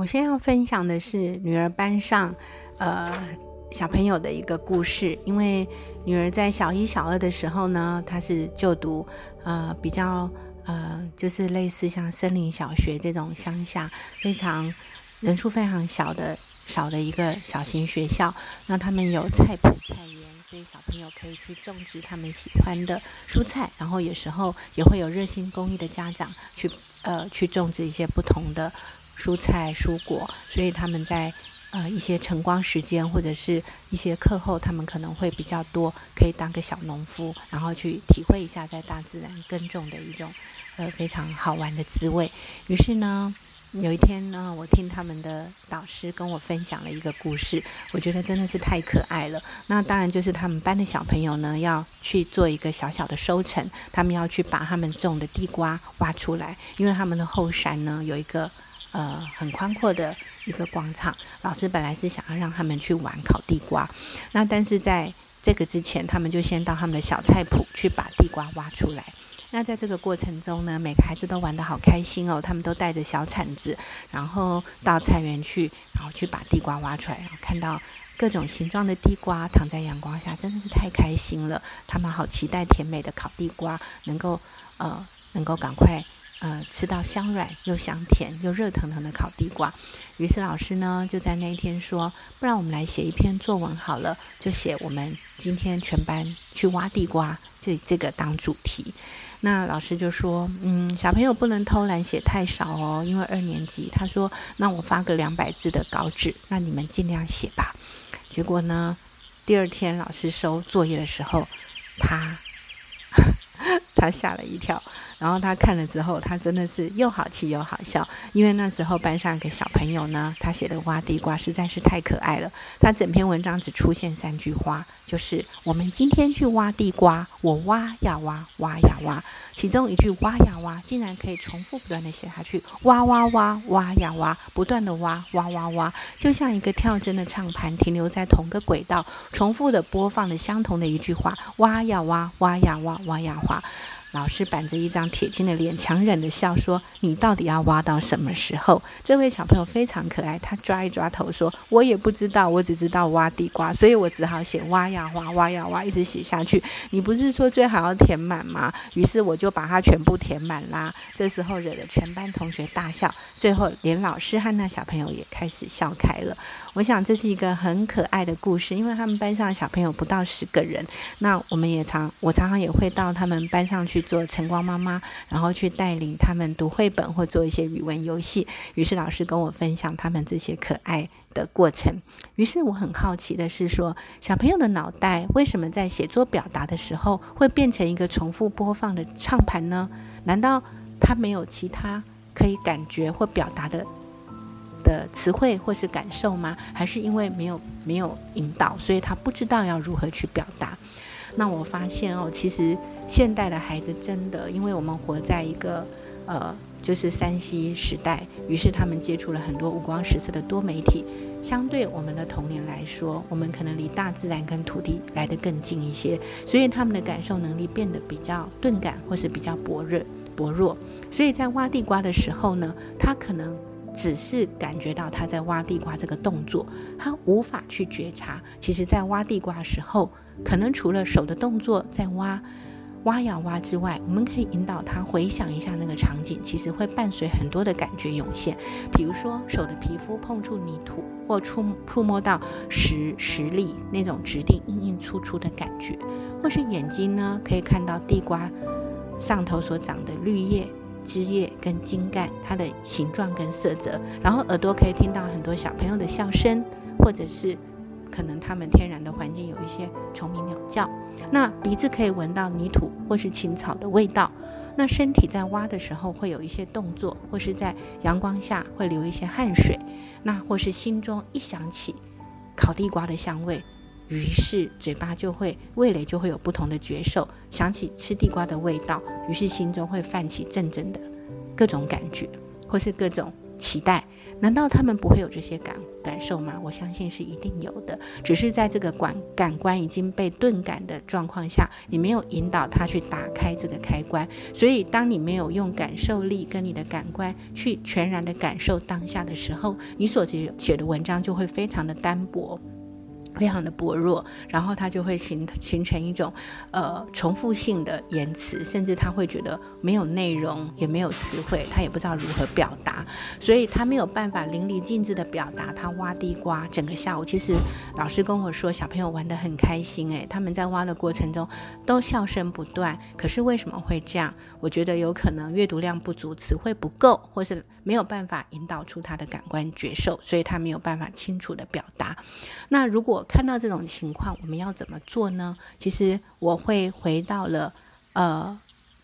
我先要分享的是女儿班上，呃，小朋友的一个故事。因为女儿在小一、小二的时候呢，她是就读呃比较呃，就是类似像森林小学这种乡下非常人数非常小的少的一个小型学校。那他们有菜谱菜园，所以小朋友可以去种植他们喜欢的蔬菜。然后有时候也会有热心公益的家长去呃去种植一些不同的。蔬菜、蔬果，所以他们在呃一些晨光时间或者是一些课后，他们可能会比较多，可以当个小农夫，然后去体会一下在大自然耕种的一种呃非常好玩的滋味。于是呢，有一天呢，我听他们的导师跟我分享了一个故事，我觉得真的是太可爱了。那当然就是他们班的小朋友呢要去做一个小小的收成，他们要去把他们种的地瓜挖出来，因为他们的后山呢有一个。呃，很宽阔的一个广场。老师本来是想要让他们去玩烤地瓜，那但是在这个之前，他们就先到他们的小菜谱去把地瓜挖出来。那在这个过程中呢，每个孩子都玩得好开心哦。他们都带着小铲子，然后到菜园去，然后去把地瓜挖出来，然后看到各种形状的地瓜躺在阳光下，真的是太开心了。他们好期待甜美的烤地瓜能够呃，能够赶快。呃，吃到香软又香甜又热腾腾的烤地瓜，于是老师呢就在那一天说：“不然我们来写一篇作文好了，就写我们今天全班去挖地瓜这这个当主题。”那老师就说：“嗯，小朋友不能偷懒写太少哦，因为二年级。”他说：“那我发个两百字的稿纸，那你们尽量写吧。”结果呢，第二天老师收作业的时候，他他吓了一跳。然后他看了之后，他真的是又好气又好笑，因为那时候班上一个小朋友呢，他写的挖地瓜实在是太可爱了。他整篇文章只出现三句话，就是我们今天去挖地瓜，我挖呀挖，挖呀挖。其中一句挖呀挖，竟然可以重复不断的写下去，挖挖挖，挖呀挖，不断的挖，挖挖挖，就像一个跳针的唱盘，停留在同个轨道，重复的播放的相同的一句话，挖呀挖，挖呀挖，挖呀挖。老师板着一张铁青的脸，强忍着笑说：“你到底要挖到什么时候？”这位小朋友非常可爱，他抓一抓头说：“我也不知道，我只知道挖地瓜，所以我只好写挖呀挖，挖呀挖，一直写下去。你不是说最好要填满吗？于是我就把它全部填满啦。这时候惹得全班同学大笑，最后连老师和那小朋友也开始笑开了。我想这是一个很可爱的故事，因为他们班上小朋友不到十个人，那我们也常，我常常也会到他们班上去。做晨光妈妈，然后去带领他们读绘本或做一些语文游戏。于是老师跟我分享他们这些可爱的过程。于是我很好奇的是说，小朋友的脑袋为什么在写作表达的时候会变成一个重复播放的唱盘呢？难道他没有其他可以感觉或表达的的词汇或是感受吗？还是因为没有没有引导，所以他不知道要如何去表达？那我发现哦，其实现代的孩子真的，因为我们活在一个呃，就是三 C 时代，于是他们接触了很多五光十色的多媒体。相对我们的童年来说，我们可能离大自然跟土地来得更近一些，所以他们的感受能力变得比较钝感，或是比较薄弱薄弱。所以在挖地瓜的时候呢，他可能只是感觉到他在挖地瓜这个动作，他无法去觉察，其实在挖地瓜的时候。可能除了手的动作在挖、挖呀挖之外，我们可以引导他回想一下那个场景，其实会伴随很多的感觉涌现。比如说手的皮肤碰触泥土，或触触摸到石石粒那种质地硬硬粗粗的感觉，或是眼睛呢可以看到地瓜上头所长的绿叶、枝叶跟茎干，它的形状跟色泽。然后耳朵可以听到很多小朋友的笑声，或者是。可能他们天然的环境有一些虫鸣鸟叫，那鼻子可以闻到泥土或是青草的味道，那身体在挖的时候会有一些动作，或是在阳光下会流一些汗水，那或是心中一想起烤地瓜的香味，于是嘴巴就会味蕾就会有不同的觉受，想起吃地瓜的味道，于是心中会泛起阵阵的各种感觉，或是各种期待。难道他们不会有这些感感受吗？我相信是一定有的，只是在这个感感官已经被钝感的状况下，你没有引导他去打开这个开关，所以当你没有用感受力跟你的感官去全然的感受当下的时候，你所写写的文章就会非常的单薄。非常的薄弱，然后他就会形形成一种呃重复性的言辞，甚至他会觉得没有内容，也没有词汇，他也不知道如何表达，所以他没有办法淋漓尽致的表达他挖地瓜整个下午。其实老师跟我说，小朋友玩得很开心，诶，他们在挖的过程中都笑声不断。可是为什么会这样？我觉得有可能阅读量不足，词汇不够，或是没有办法引导出他的感官觉受，所以他没有办法清楚的表达。那如果看到这种情况，我们要怎么做呢？其实我会回到了呃，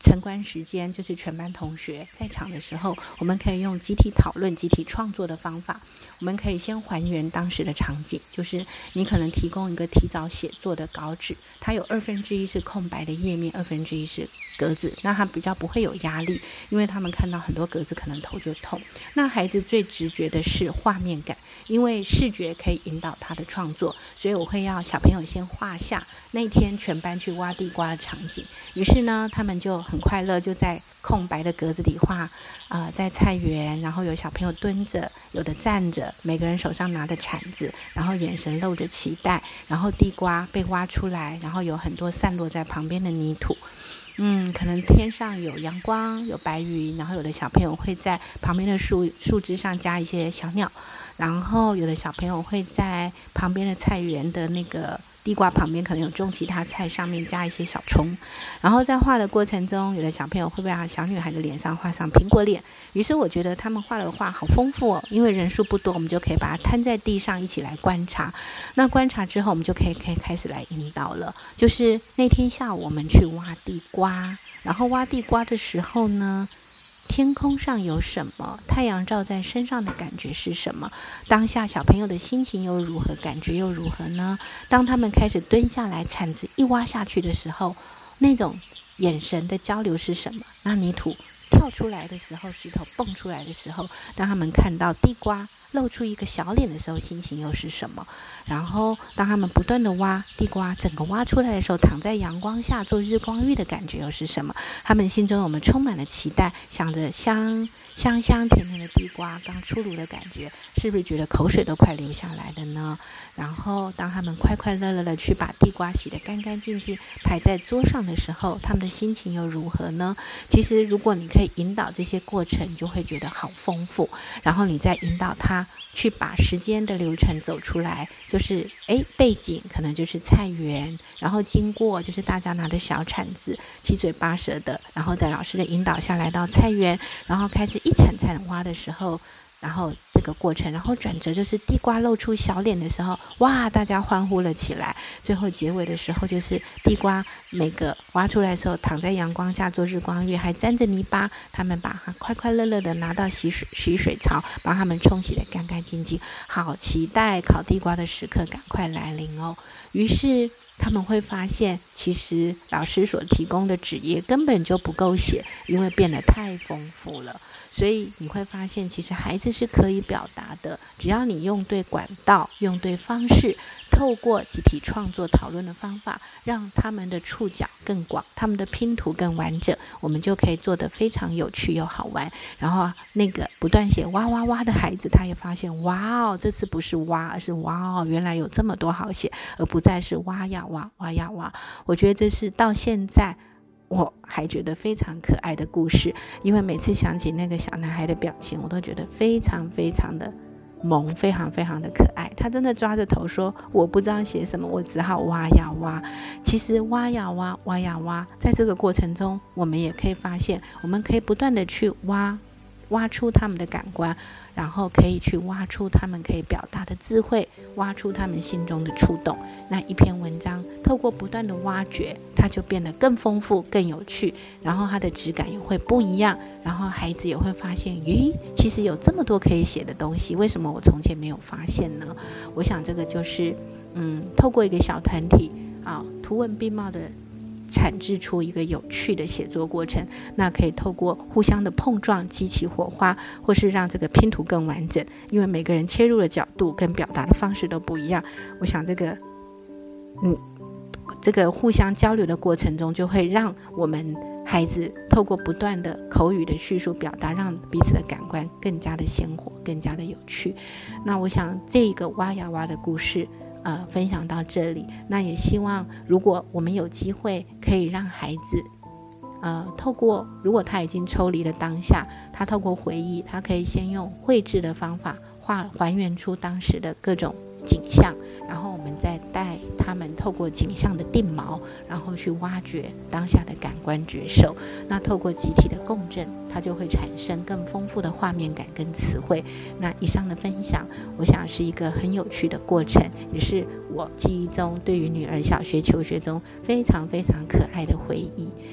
晨观时间，就是全班同学在场的时候，我们可以用集体讨论、集体创作的方法。我们可以先还原当时的场景，就是你可能提供一个提早写作的稿纸，它有二分之一是空白的页面，二分之一是格子，那他比较不会有压力，因为他们看到很多格子可能头就痛。那孩子最直觉的是画面感。因为视觉可以引导他的创作，所以我会要小朋友先画下那天全班去挖地瓜的场景。于是呢，他们就很快乐，就在空白的格子里画啊，在菜园，然后有小朋友蹲着，有的站着，每个人手上拿着铲子，然后眼神露着期待，然后地瓜被挖出来，然后有很多散落在旁边的泥土。嗯，可能天上有阳光，有白云，然后有的小朋友会在旁边的树树枝上加一些小鸟。然后有的小朋友会在旁边的菜园的那个地瓜旁边，可能有种其他菜，上面加一些小葱。然后在画的过程中，有的小朋友会把小女孩的脸上画上苹果脸。于是我觉得他们画的画好丰富哦，因为人数不多，我们就可以把它摊在地上一起来观察。那观察之后，我们就可以可以开始来引导了。就是那天下午我们去挖地瓜，然后挖地瓜的时候呢。天空上有什么？太阳照在身上的感觉是什么？当下小朋友的心情又如何？感觉又如何呢？当他们开始蹲下来，铲子一挖下去的时候，那种眼神的交流是什么？那泥土跳出来的时候，石头蹦出来的时候，当他们看到地瓜。露出一个小脸的时候，心情又是什么？然后，当他们不断的挖地瓜，整个挖出来的时候，躺在阳光下做日光浴的感觉又是什么？他们心中我们充满了期待，想着香香香甜甜的地瓜刚出炉的感觉，是不是觉得口水都快流下来了呢？然后，当他们快快乐乐的去把地瓜洗得干干净净，排在桌上的时候，他们的心情又如何呢？其实，如果你可以引导这些过程，就会觉得好丰富。然后，你再引导他去把时间的流程走出来，就是诶，背景可能就是菜园，然后经过就是大家拿着小铲子，七嘴八舌的，然后在老师的引导下来到菜园，然后开始一铲铲挖的时候。然后这个过程，然后转折就是地瓜露出小脸的时候，哇，大家欢呼了起来。最后结尾的时候，就是地瓜每个挖出来的时候，躺在阳光下做日光浴，还沾着泥巴，他们把它快快乐乐的拿到洗水洗水槽，把它们冲洗的干干净净。好期待烤地瓜的时刻赶快来临哦！于是他们会发现，其实老师所提供的纸页根本就不够写，因为变得太丰富了。所以你会发现，其实孩子是可以表达的，只要你用对管道、用对方式，透过集体创作讨论的方法，让他们的触角更广，他们的拼图更完整，我们就可以做得非常有趣又好玩。然后那个不断写哇哇哇的孩子，他也发现哇哦，这次不是哇，而是哇哦，原来有这么多好写，而不再是哇呀哇哇呀哇。我觉得这是到现在。我还觉得非常可爱的故事，因为每次想起那个小男孩的表情，我都觉得非常非常的萌，非常非常的可爱。他真的抓着头说：“我不知道写什么，我只好挖呀挖。”其实挖呀挖，挖呀挖，在这个过程中，我们也可以发现，我们可以不断的去挖。挖出他们的感官，然后可以去挖出他们可以表达的智慧，挖出他们心中的触动。那一篇文章透过不断的挖掘，它就变得更丰富、更有趣，然后它的质感也会不一样。然后孩子也会发现，咦，其实有这么多可以写的东西，为什么我从前没有发现呢？我想这个就是，嗯，透过一个小团体啊，图文并茂的。产制出一个有趣的写作过程。那可以透过互相的碰撞激起火花，或是让这个拼图更完整。因为每个人切入的角度跟表达的方式都不一样。我想这个，嗯，这个互相交流的过程中，就会让我们孩子透过不断的口语的叙述表达，让彼此的感官更加的鲜活，更加的有趣。那我想这一个挖呀挖的故事。呃，分享到这里，那也希望如果我们有机会，可以让孩子，呃，透过如果他已经抽离了当下，他透过回忆，他可以先用绘制的方法画还原出当时的各种景象，然后我们再带他们透过景象的定锚，然后去挖掘当下的感官觉受。那透过集体的共振，它就会产生更丰富的画面感跟词汇。那以上的分享，我想是一个很有趣的过程，也是我记忆中对于女儿小学求学中非常非常可爱的回忆。